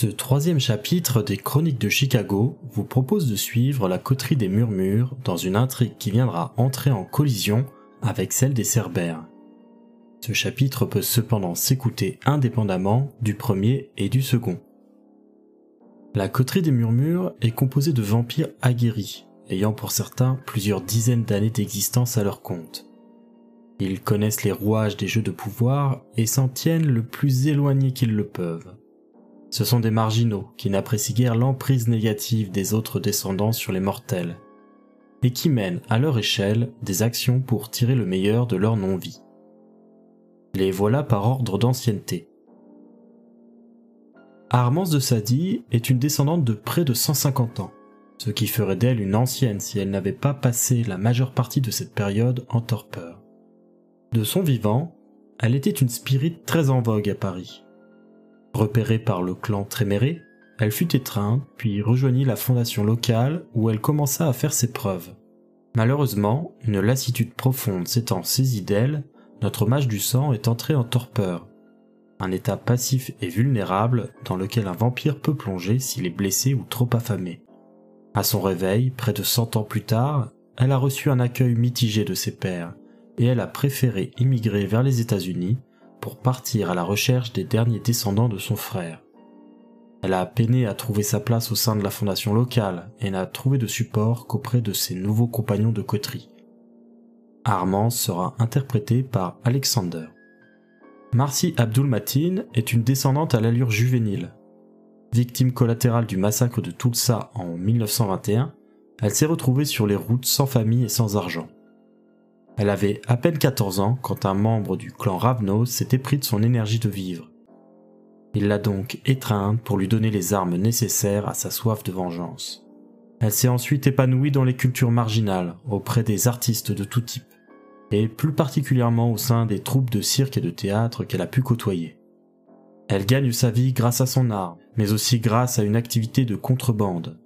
Ce troisième chapitre des Chroniques de Chicago vous propose de suivre la coterie des murmures dans une intrigue qui viendra entrer en collision avec celle des Cerbères. Ce chapitre peut cependant s'écouter indépendamment du premier et du second. La coterie des murmures est composée de vampires aguerris, ayant pour certains plusieurs dizaines d'années d'existence à leur compte. Ils connaissent les rouages des jeux de pouvoir et s'en tiennent le plus éloigné qu'ils le peuvent. Ce sont des marginaux qui n'apprécient guère l'emprise négative des autres descendants sur les mortels, et qui mènent à leur échelle des actions pour tirer le meilleur de leur non-vie. Les voilà par ordre d'ancienneté. Armance de Sadi est une descendante de près de 150 ans, ce qui ferait d'elle une ancienne si elle n'avait pas passé la majeure partie de cette période en torpeur. De son vivant, elle était une spirite très en vogue à Paris, Repérée par le clan Tréméré, elle fut étreinte, puis rejoignit la fondation locale où elle commença à faire ses preuves. Malheureusement, une lassitude profonde s'étant saisie d'elle, notre mage du sang est entré en torpeur, un état passif et vulnérable dans lequel un vampire peut plonger s'il est blessé ou trop affamé. À son réveil, près de cent ans plus tard, elle a reçu un accueil mitigé de ses pairs, et elle a préféré immigrer vers les États-Unis pour partir à la recherche des derniers descendants de son frère. Elle a peiné à trouver sa place au sein de la fondation locale et n'a trouvé de support qu'auprès de ses nouveaux compagnons de coterie. Armand sera interprété par Alexander. Marcy Abdul Matin est une descendante à l'allure juvénile. Victime collatérale du massacre de Tulsa en 1921, elle s'est retrouvée sur les routes sans famille et sans argent. Elle avait à peine 14 ans quand un membre du clan Ravnos s'était pris de son énergie de vivre. Il l'a donc étreinte pour lui donner les armes nécessaires à sa soif de vengeance. Elle s'est ensuite épanouie dans les cultures marginales, auprès des artistes de tout type, et plus particulièrement au sein des troupes de cirque et de théâtre qu'elle a pu côtoyer. Elle gagne sa vie grâce à son art, mais aussi grâce à une activité de contrebande,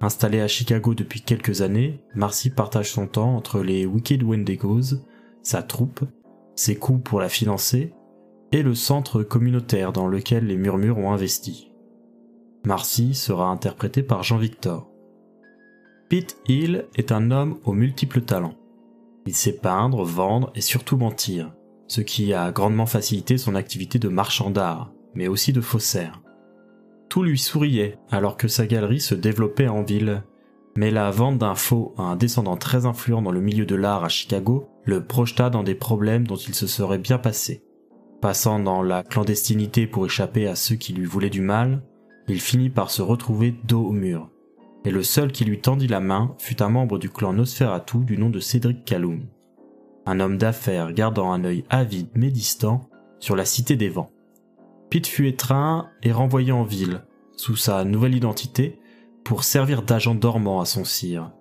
Installée à Chicago depuis quelques années, Marcy partage son temps entre les Wicked Wendigos, sa troupe, ses coûts pour la financer, et le centre communautaire dans lequel les murmures ont investi. Marcy sera interprété par Jean-Victor. Pete Hill est un homme aux multiples talents. Il sait peindre, vendre et surtout mentir, ce qui a grandement facilité son activité de marchand d'art, mais aussi de faussaire. Tout lui souriait alors que sa galerie se développait en ville. Mais la vente d'un faux à un descendant très influent dans le milieu de l'art à Chicago le projeta dans des problèmes dont il se serait bien passé. Passant dans la clandestinité pour échapper à ceux qui lui voulaient du mal, il finit par se retrouver dos au mur. Et le seul qui lui tendit la main fut un membre du clan Nosferatu du nom de Cédric Calhoun. Un homme d'affaires gardant un œil avide mais distant sur la cité des vents. Pete fut étreint et renvoyé en ville, sous sa nouvelle identité, pour servir d'agent dormant à son sire.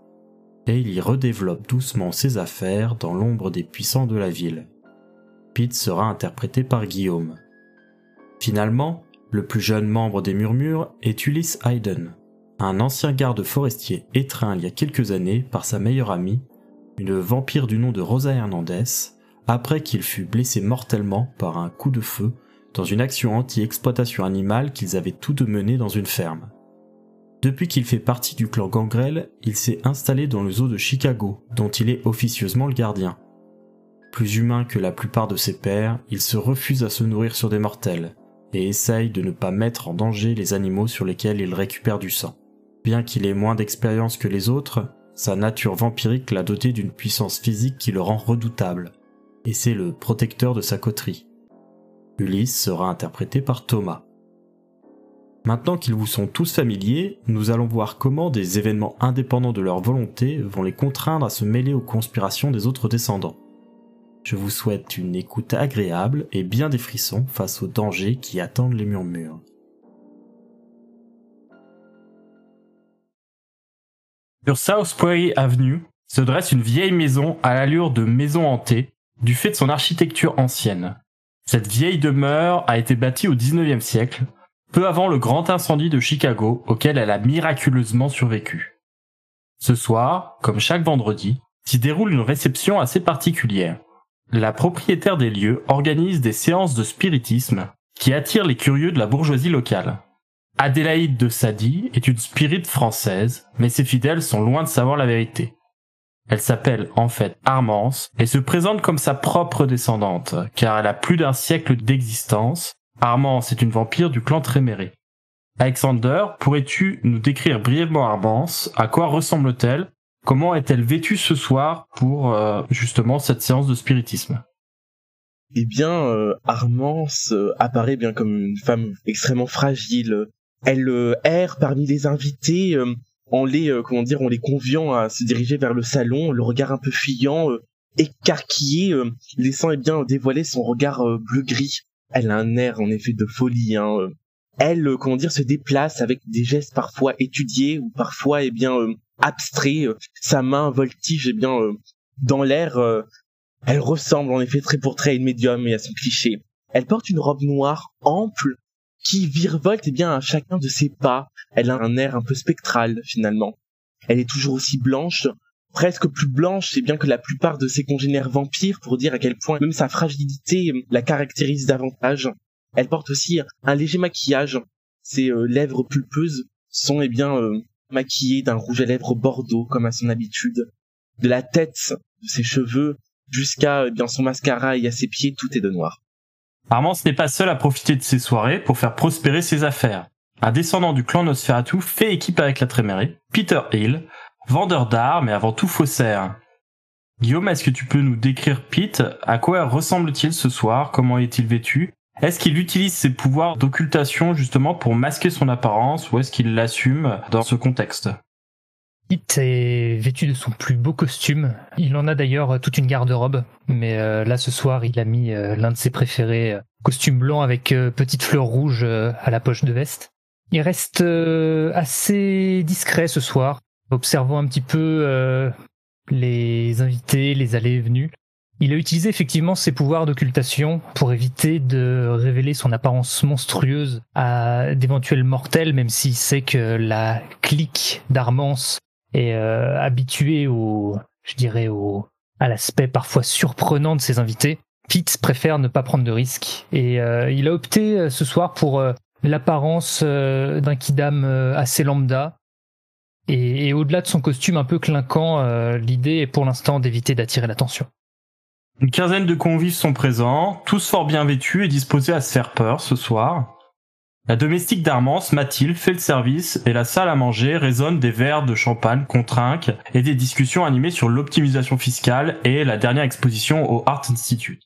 Et il y redéveloppe doucement ses affaires dans l'ombre des puissants de la ville. Pete sera interprété par Guillaume. Finalement, le plus jeune membre des Murmures est Ulysse Hayden, un ancien garde forestier étreint il y a quelques années par sa meilleure amie, une vampire du nom de Rosa Hernandez, après qu'il fut blessé mortellement par un coup de feu dans une action anti-exploitation animale qu'ils avaient tous deux menée dans une ferme. Depuis qu'il fait partie du clan Gangrel, il s'est installé dans le zoo de Chicago, dont il est officieusement le gardien. Plus humain que la plupart de ses pairs, il se refuse à se nourrir sur des mortels, et essaye de ne pas mettre en danger les animaux sur lesquels il récupère du sang. Bien qu'il ait moins d'expérience que les autres, sa nature vampirique l'a doté d'une puissance physique qui le rend redoutable, et c'est le protecteur de sa coterie. Ulysse sera interprété par Thomas. Maintenant qu'ils vous sont tous familiers, nous allons voir comment des événements indépendants de leur volonté vont les contraindre à se mêler aux conspirations des autres descendants. Je vous souhaite une écoute agréable et bien des frissons face aux dangers qui attendent les murmures. Sur South Avenue se dresse une vieille maison à l'allure de maison hantée, du fait de son architecture ancienne. Cette vieille demeure a été bâtie au 19e siècle, peu avant le grand incendie de Chicago auquel elle a miraculeusement survécu. Ce soir, comme chaque vendredi, s'y déroule une réception assez particulière. La propriétaire des lieux organise des séances de spiritisme qui attirent les curieux de la bourgeoisie locale. Adélaïde de Sadi est une spirite française, mais ses fidèles sont loin de savoir la vérité. Elle s'appelle en fait Armance et se présente comme sa propre descendante, car elle a plus d'un siècle d'existence. Armance est une vampire du clan Tréméré. Alexander, pourrais-tu nous décrire brièvement Armance? À quoi ressemble-t-elle? Comment est-elle vêtue ce soir pour euh, justement cette séance de spiritisme? Eh bien, euh, Armance euh, apparaît bien comme une femme extrêmement fragile. Elle erre parmi les invités en les comment dire, en les conviant à se diriger vers le salon, le regard un peu fuyant, écarquillé, laissant eh bien dévoiler son regard bleu gris. Elle a un air en effet de folie. Hein, elle, comment dire, se déplace avec des gestes parfois étudiés ou parfois eh bien abstrait, euh, sa main voltige eh bien euh, dans l'air. Euh, elle ressemble en effet très pour très à une médium et à son cliché. Elle porte une robe noire ample qui virevolte eh bien à chacun de ses pas. Elle a un air un peu spectral finalement. Elle est toujours aussi blanche, presque plus blanche c'est bien que la plupart de ses congénères vampires pour dire à quel point même sa fragilité la caractérise davantage. Elle porte aussi un léger maquillage. Ses lèvres pulpeuses sont eh bien maquillée d'un rouge à lèvres bordeaux comme à son habitude. De la tête, de ses cheveux, jusqu'à eh bien son mascara et à ses pieds, tout est de noir. Armance n'est pas seul à profiter de ces soirées pour faire prospérer ses affaires. Un descendant du clan Nosferatu fait équipe avec la Trémérée, Peter Hill, vendeur d'art mais avant tout faussaire. Guillaume, est-ce que tu peux nous décrire Pete? À quoi ressemble-t-il ce soir? Comment est-il vêtu? Est-ce qu'il utilise ses pouvoirs d'occultation justement pour masquer son apparence ou est-ce qu'il l'assume dans ce contexte? Hit est vêtu de son plus beau costume. Il en a d'ailleurs toute une garde-robe, mais euh, là ce soir il a mis euh, l'un de ses préférés, euh, costume blanc avec petite fleur rouge à la poche de veste. Il reste assez discret ce soir, observant un petit peu les invités, les allées et venues. Il a utilisé effectivement ses pouvoirs d'occultation pour éviter de révéler son apparence monstrueuse à d'éventuels mortels, même s'il sait que la clique d'Armance est euh, habituée au, je dirais, au, à l'aspect parfois surprenant de ses invités. Fitz préfère ne pas prendre de risques et euh, il a opté euh, ce soir pour l'apparence d'un kidam assez lambda. Et, et au-delà de son costume un peu clinquant, l'idée est pour l'instant d'éviter d'attirer l'attention. Une quinzaine de convives sont présents, tous fort bien vêtus et disposés à se faire peur ce soir. La domestique d'Armance, Mathilde, fait le service et la salle à manger résonne des verres de champagne qu'on et des discussions animées sur l'optimisation fiscale et la dernière exposition au Art Institute.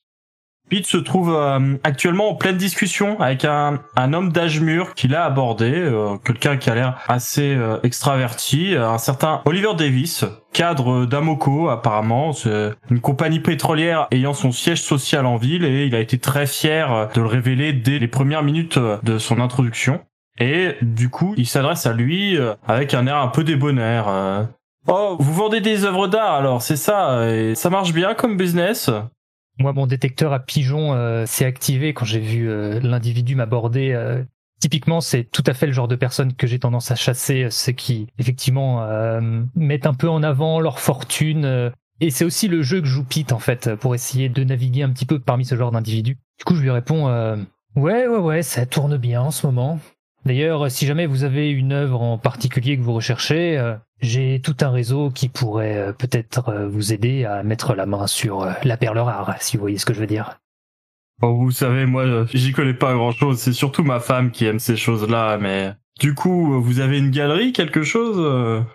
Pete se trouve euh, actuellement en pleine discussion avec un, homme d'âge mûr qu'il a abordé, euh, quelqu'un qui a l'air assez euh, extraverti, un certain Oliver Davis, cadre d'Amoco apparemment, une compagnie pétrolière ayant son siège social en ville et il a été très fier de le révéler dès les premières minutes de son introduction. Et du coup, il s'adresse à lui avec un air un peu débonnaire. Oh, vous vendez des œuvres d'art alors, c'est ça, et ça marche bien comme business? Moi, mon détecteur à pigeons euh, s'est activé quand j'ai vu euh, l'individu m'aborder. Euh. typiquement, c'est tout à fait le genre de personnes que j'ai tendance à chasser, ceux qui, effectivement, mettent un peu en avant leur fortune. et c'est aussi le jeu que joue Pete, en fait, pour essayer de naviguer un petit peu parmi ce genre d'individus. Du coup, je lui réponds Ouais, ouais, ouais, ça tourne bien en ce moment. D'ailleurs, si jamais vous avez une œuvre en particulier que vous recherchez, euh, j'ai tout un réseau qui pourrait euh, peut-être euh, vous aider à mettre la main sur la perle rare, si vous voyez ce que je veux dire. Oh, vous savez, moi, j'y connais pas grand-chose. C'est surtout ma femme qui aime ces choses-là, mais du coup, vous avez une galerie, quelque chose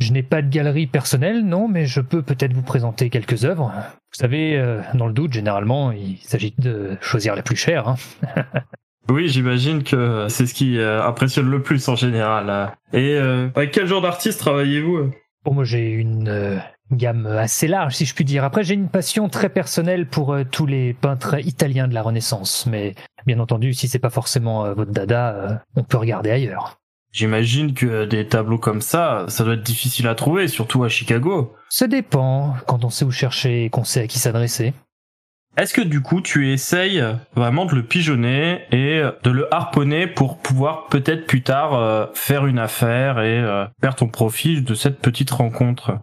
Je n'ai pas de galerie personnelle, non, mais je peux peut-être vous présenter quelques œuvres. Vous savez, euh, dans le doute, généralement, il s'agit de choisir la plus chère. Hein. Oui, j'imagine que c'est ce qui euh, impressionne le plus en général. Et euh, avec quel genre d'artiste travaillez-vous Pour moi, j'ai une euh, gamme assez large, si je puis dire. Après, j'ai une passion très personnelle pour euh, tous les peintres italiens de la Renaissance. Mais bien entendu, si c'est pas forcément euh, votre dada, euh, on peut regarder ailleurs. J'imagine que des tableaux comme ça, ça doit être difficile à trouver, surtout à Chicago. Ça dépend quand on sait où chercher et qu'on sait à qui s'adresser. Est-ce que du coup tu essayes vraiment de le pigeonner et de le harponner pour pouvoir peut-être plus tard euh, faire une affaire et euh, faire ton profit de cette petite rencontre?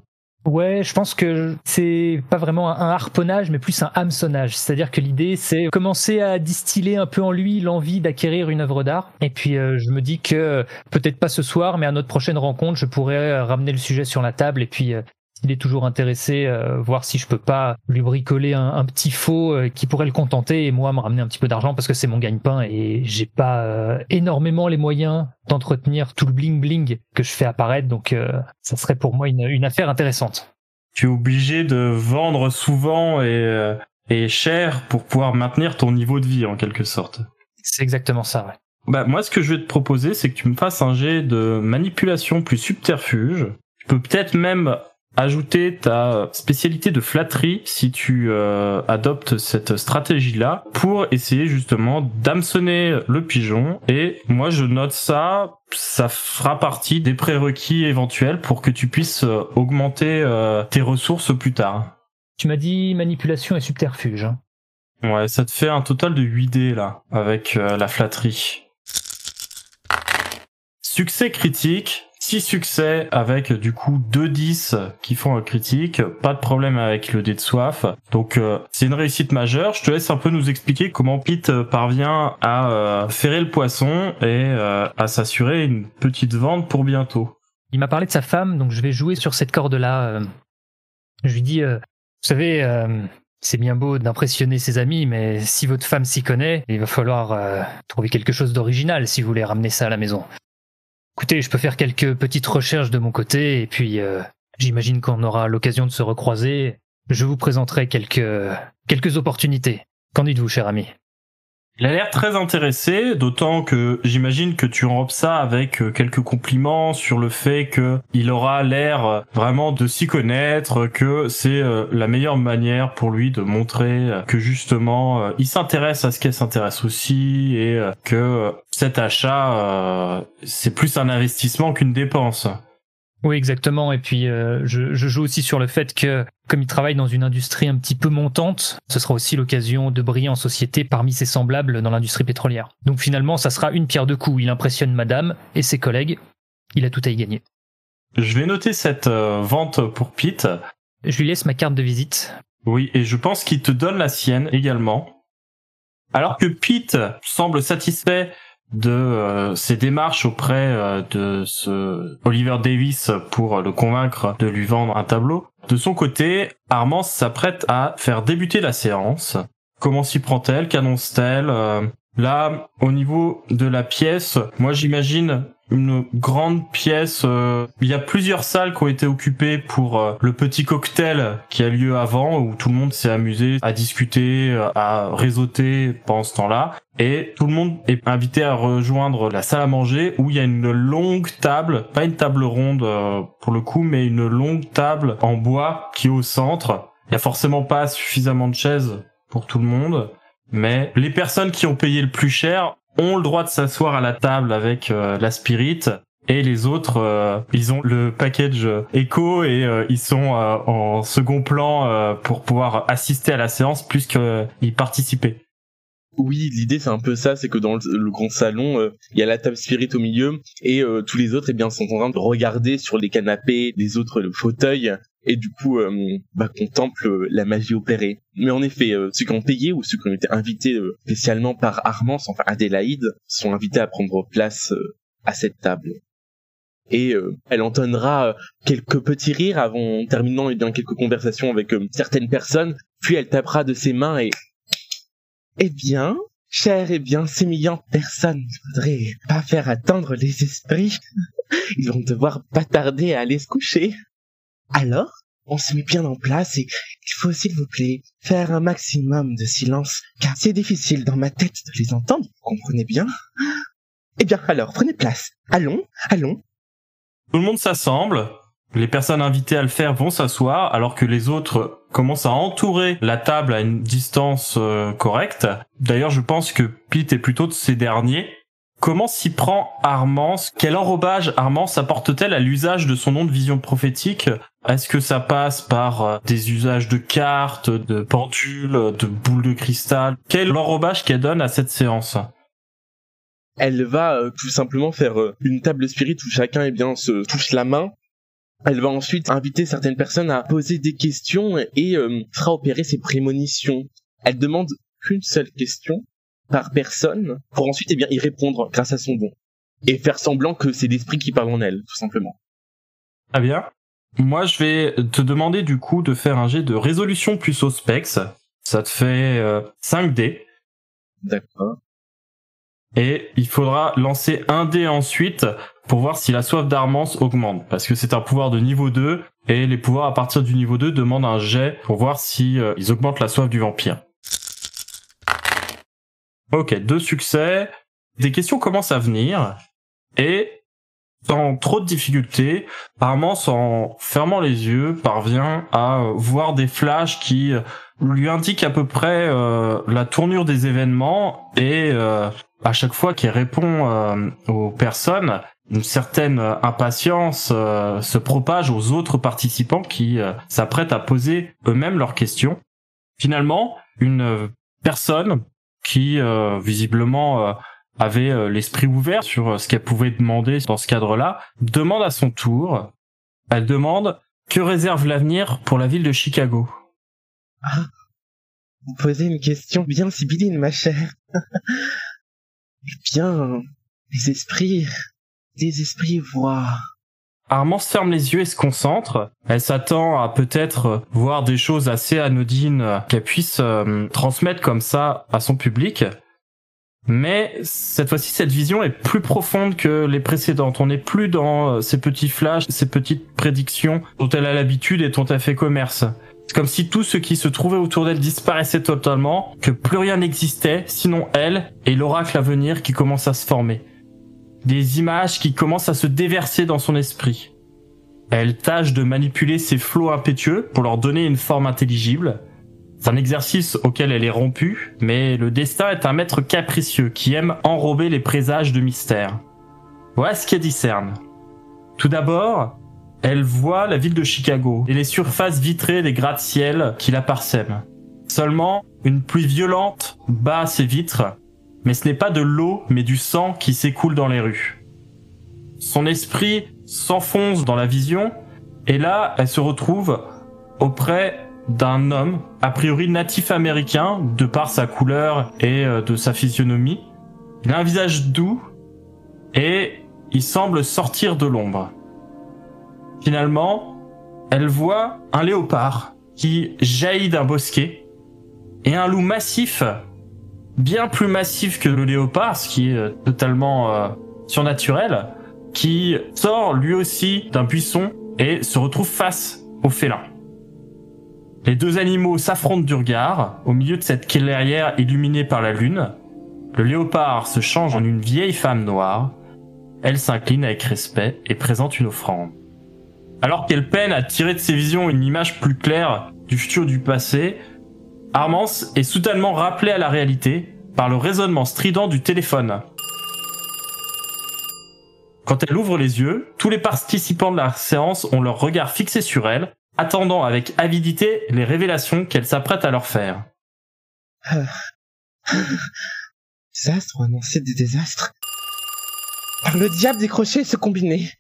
Ouais, je pense que c'est pas vraiment un harponnage, mais plus un hameçonnage. C'est-à-dire que l'idée, c'est commencer à distiller un peu en lui l'envie d'acquérir une œuvre d'art. Et puis, euh, je me dis que peut-être pas ce soir, mais à notre prochaine rencontre, je pourrais euh, ramener le sujet sur la table et puis. euh, s'il est toujours intéressé, euh, voir si je peux pas lui bricoler un, un petit faux euh, qui pourrait le contenter et moi me ramener un petit peu d'argent parce que c'est mon gagne-pain et j'ai pas euh, énormément les moyens d'entretenir tout le bling bling que je fais apparaître donc euh, ça serait pour moi une, une affaire intéressante. Tu es obligé de vendre souvent et, et cher pour pouvoir maintenir ton niveau de vie en quelque sorte. C'est exactement ça. Ouais. Bah moi ce que je vais te proposer c'est que tu me fasses un jet de manipulation plus subterfuge. Tu peux peut-être même ajouter ta spécialité de flatterie si tu euh, adoptes cette stratégie-là pour essayer justement d'hameçonner le pigeon. Et moi, je note ça, ça fera partie des prérequis éventuels pour que tu puisses euh, augmenter euh, tes ressources plus tard. Tu m'as dit manipulation et subterfuge. hein. Ouais, ça te fait un total de 8 dés là, avec euh, la flatterie. Succès critique, 6 succès avec du coup 2 10 qui font un critique, pas de problème avec le dé de soif. Donc euh, c'est une réussite majeure. Je te laisse un peu nous expliquer comment Pete euh, parvient à euh, ferrer le poisson et euh, à s'assurer une petite vente pour bientôt. Il m'a parlé de sa femme, donc je vais jouer sur cette corde-là. euh. Je lui dis, euh, vous savez, euh, c'est bien beau d'impressionner ses amis, mais si votre femme s'y connaît, il va falloir euh, trouver quelque chose d'original si vous voulez ramener ça à la maison. Écoutez, je peux faire quelques petites recherches de mon côté, et puis euh, j'imagine qu'on aura l'occasion de se recroiser. Je vous présenterai quelques quelques opportunités. Qu'en dites-vous, cher ami? Il a l'air très intéressé, d'autant que j'imagine que tu enrobes ça avec euh, quelques compliments sur le fait que il aura l'air euh, vraiment de s'y connaître, que c'est euh, la meilleure manière pour lui de montrer que justement il s'intéresse à ce qu'elle s'intéresse aussi et que cet achat c'est plus un investissement qu'une dépense. Oui, exactement. Et puis, euh, je, je joue aussi sur le fait que, comme il travaille dans une industrie un petit peu montante, ce sera aussi l'occasion de briller en société parmi ses semblables dans l'industrie pétrolière. Donc finalement, ça sera une pierre deux coups. Il impressionne madame et ses collègues. Il a tout à y gagner. Je vais noter cette euh, vente pour Pete. Je lui laisse ma carte de visite. Oui, et je pense qu'il te donne la sienne également. Alors que Pete semble satisfait de euh, ses démarches auprès euh, de ce Oliver Davis pour le convaincre de lui vendre un tableau, de son côté, Armand s'apprête à faire débuter la séance. Comment s'y prend-elle? Qu'annonce-t-elle? Euh, Là, au niveau de la pièce, moi j'imagine une grande pièce. euh, il y a plusieurs salles qui ont été occupées pour euh, le petit cocktail qui a lieu avant, où tout le monde s'est amusé à discuter, euh, à réseauter pendant ce temps-là. Et tout le monde est invité à rejoindre la salle à manger où il y a une longue table, pas une table ronde pour le coup, mais une longue table en bois qui est au centre. Il y a forcément pas suffisamment de chaises pour tout le monde, mais les personnes qui ont payé le plus cher ont le droit de s'asseoir à la table avec euh, la spirit et les autres euh, ils ont le package éco et euh, ils sont en second plan pour pouvoir assister à la séance plus qu'ils participer. Oui, l'idée c'est un peu ça, c'est que dans le, le grand salon, euh, il y a la table spirit au milieu et euh, tous les autres eh bien sont en train de regarder sur les canapés des autres fauteuils et du coup euh, bah, contemplent euh, la magie opérée. Mais en effet, euh, ceux qui ont payé ou ceux qui ont été invités spécialement par Armand, enfin Adélaïde, sont invités à prendre place à cette table. Et elle entonnera quelques petits rires avant terminant eh bien quelques conversations avec certaines personnes, puis elle tapera de ses mains et eh bien, chère et bien sémillante personne, je voudrais pas faire attendre les esprits. Ils vont devoir pas tarder à aller se coucher. Alors, on se met bien en place et il faut s'il vous plaît faire un maximum de silence car c'est difficile dans ma tête de les entendre, comprenez bien Eh bien alors, prenez place. Allons, allons. Tout le monde s'assemble. Les personnes invitées à le faire vont s'asseoir alors que les autres commencent à entourer la table à une distance euh, correcte. D'ailleurs, je pense que Pete est plutôt de ces derniers. Comment s'y prend Armance? Quel enrobage Armance apporte-t-elle à l'usage de son nom de vision prophétique? Est-ce que ça passe par euh, des usages de cartes, de pendules, de boules de cristal? Quel enrobage qu'elle donne à cette séance? Elle va euh, tout simplement faire une table spirit où chacun eh bien se touche la main. Elle va ensuite inviter certaines personnes à poser des questions et euh, fera opérer ses prémonitions. Elle demande qu'une seule question par personne pour ensuite eh bien y répondre grâce à son don et faire semblant que c'est l'esprit qui parle en elle tout simplement. Très bien. Moi, je vais te demander du coup de faire un jet de résolution plus au specs. Ça te fait euh, 5 dés. D'accord. Et il faudra lancer un dé ensuite pour voir si la soif d'Armance augmente. Parce que c'est un pouvoir de niveau 2, et les pouvoirs à partir du niveau 2 demandent un jet pour voir si euh, ils augmentent la soif du vampire. Ok, deux succès. Des questions commencent à venir, et sans trop de difficultés, Armance, en fermant les yeux, parvient à voir des flashs qui lui indiquent à peu près euh, la tournure des événements et euh, à chaque fois qu'il répond euh, aux personnes, une certaine euh, impatience se propage aux autres participants qui s'apprêtent à poser eux-mêmes leurs questions. Finalement, une personne qui visiblement avait euh, l'esprit ouvert sur euh, ce qu'elle pouvait demander dans ce cadre-là, demande à son tour, elle demande que réserve l'avenir pour la ville de Chicago? Ah, vous posez une question bien sibylline, ma chère. eh bien, les esprits, les esprits voient. Armand se ferme les yeux et se concentre. Elle s'attend à peut-être voir des choses assez anodines qu'elle puisse euh, transmettre comme ça à son public. Mais cette fois-ci, cette vision est plus profonde que les précédentes. On n'est plus dans euh, ces petits flashs, ces petites prédictions dont elle a l'habitude et dont elle fait commerce. C'est comme si tout ce qui se trouvait autour d'elle disparaissait totalement, que plus rien n'existait, sinon elle et l'oracle à venir qui commence à se former des images qui commencent à se déverser dans son esprit. Elle tâche de manipuler ces flots impétueux pour leur donner une forme intelligible. C'est un exercice auquel elle est rompue, mais le destin est un maître capricieux qui aime enrober les présages de mystère. Voilà ce qu'elle discerne. Tout d'abord, elle voit la ville de Chicago et les surfaces vitrées des gratte-ciel qui la parsèment. Seulement, une pluie violente bat ces vitres mais ce n'est pas de l'eau, mais du sang qui s'écoule dans les rues. Son esprit s'enfonce dans la vision, et là, elle se retrouve auprès d'un homme, a priori natif américain, de par sa couleur et euh, de sa physionomie. Il a un visage doux, et il semble sortir de l'ombre. Finalement, elle voit un léopard qui jaillit d'un bosquet, et un loup massif bien plus massif que le léopard, ce qui est euh, totalement euh, surnaturel, qui sort lui aussi d'un buisson et se retrouve face au félin. Les deux animaux s'affrontent du regard au milieu de cette clairière illuminée par la lune. Le léopard se change en une vieille femme noire. Elle s'incline avec respect et présente une offrande. Alors qu'elle peine à tirer de ses visions une image plus claire du futur du passé, Armance est soudainement rappelé à la réalité par le résonnement strident du téléphone. Quand elle ouvre les yeux, tous les participants de la séance ont leur regard fixé sur elle, attendant avec avidité les révélations qu'elle s'apprête à leur faire. Désastre ou annoncer des désastres Par le diable décroché et se combiner.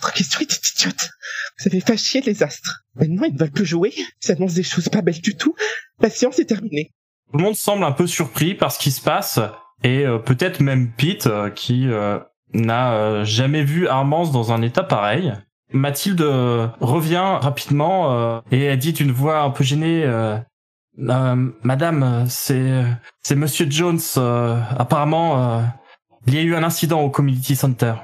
Votre question était idiote. Vous avez fait chier les astres. Maintenant, ils ne veulent plus jouer. Ils annoncent des choses pas belles du tout. La séance est terminée. Tout le monde semble un peu surpris par ce qui se passe, et euh, peut-être même Pete, euh, qui euh, n'a euh, jamais vu Armance dans un état pareil. Mathilde euh, revient rapidement euh, et elle dit d'une voix un peu gênée euh, Madame, c'est c'est Monsieur Jones. apparemment, il y a eu un incident au Community Center.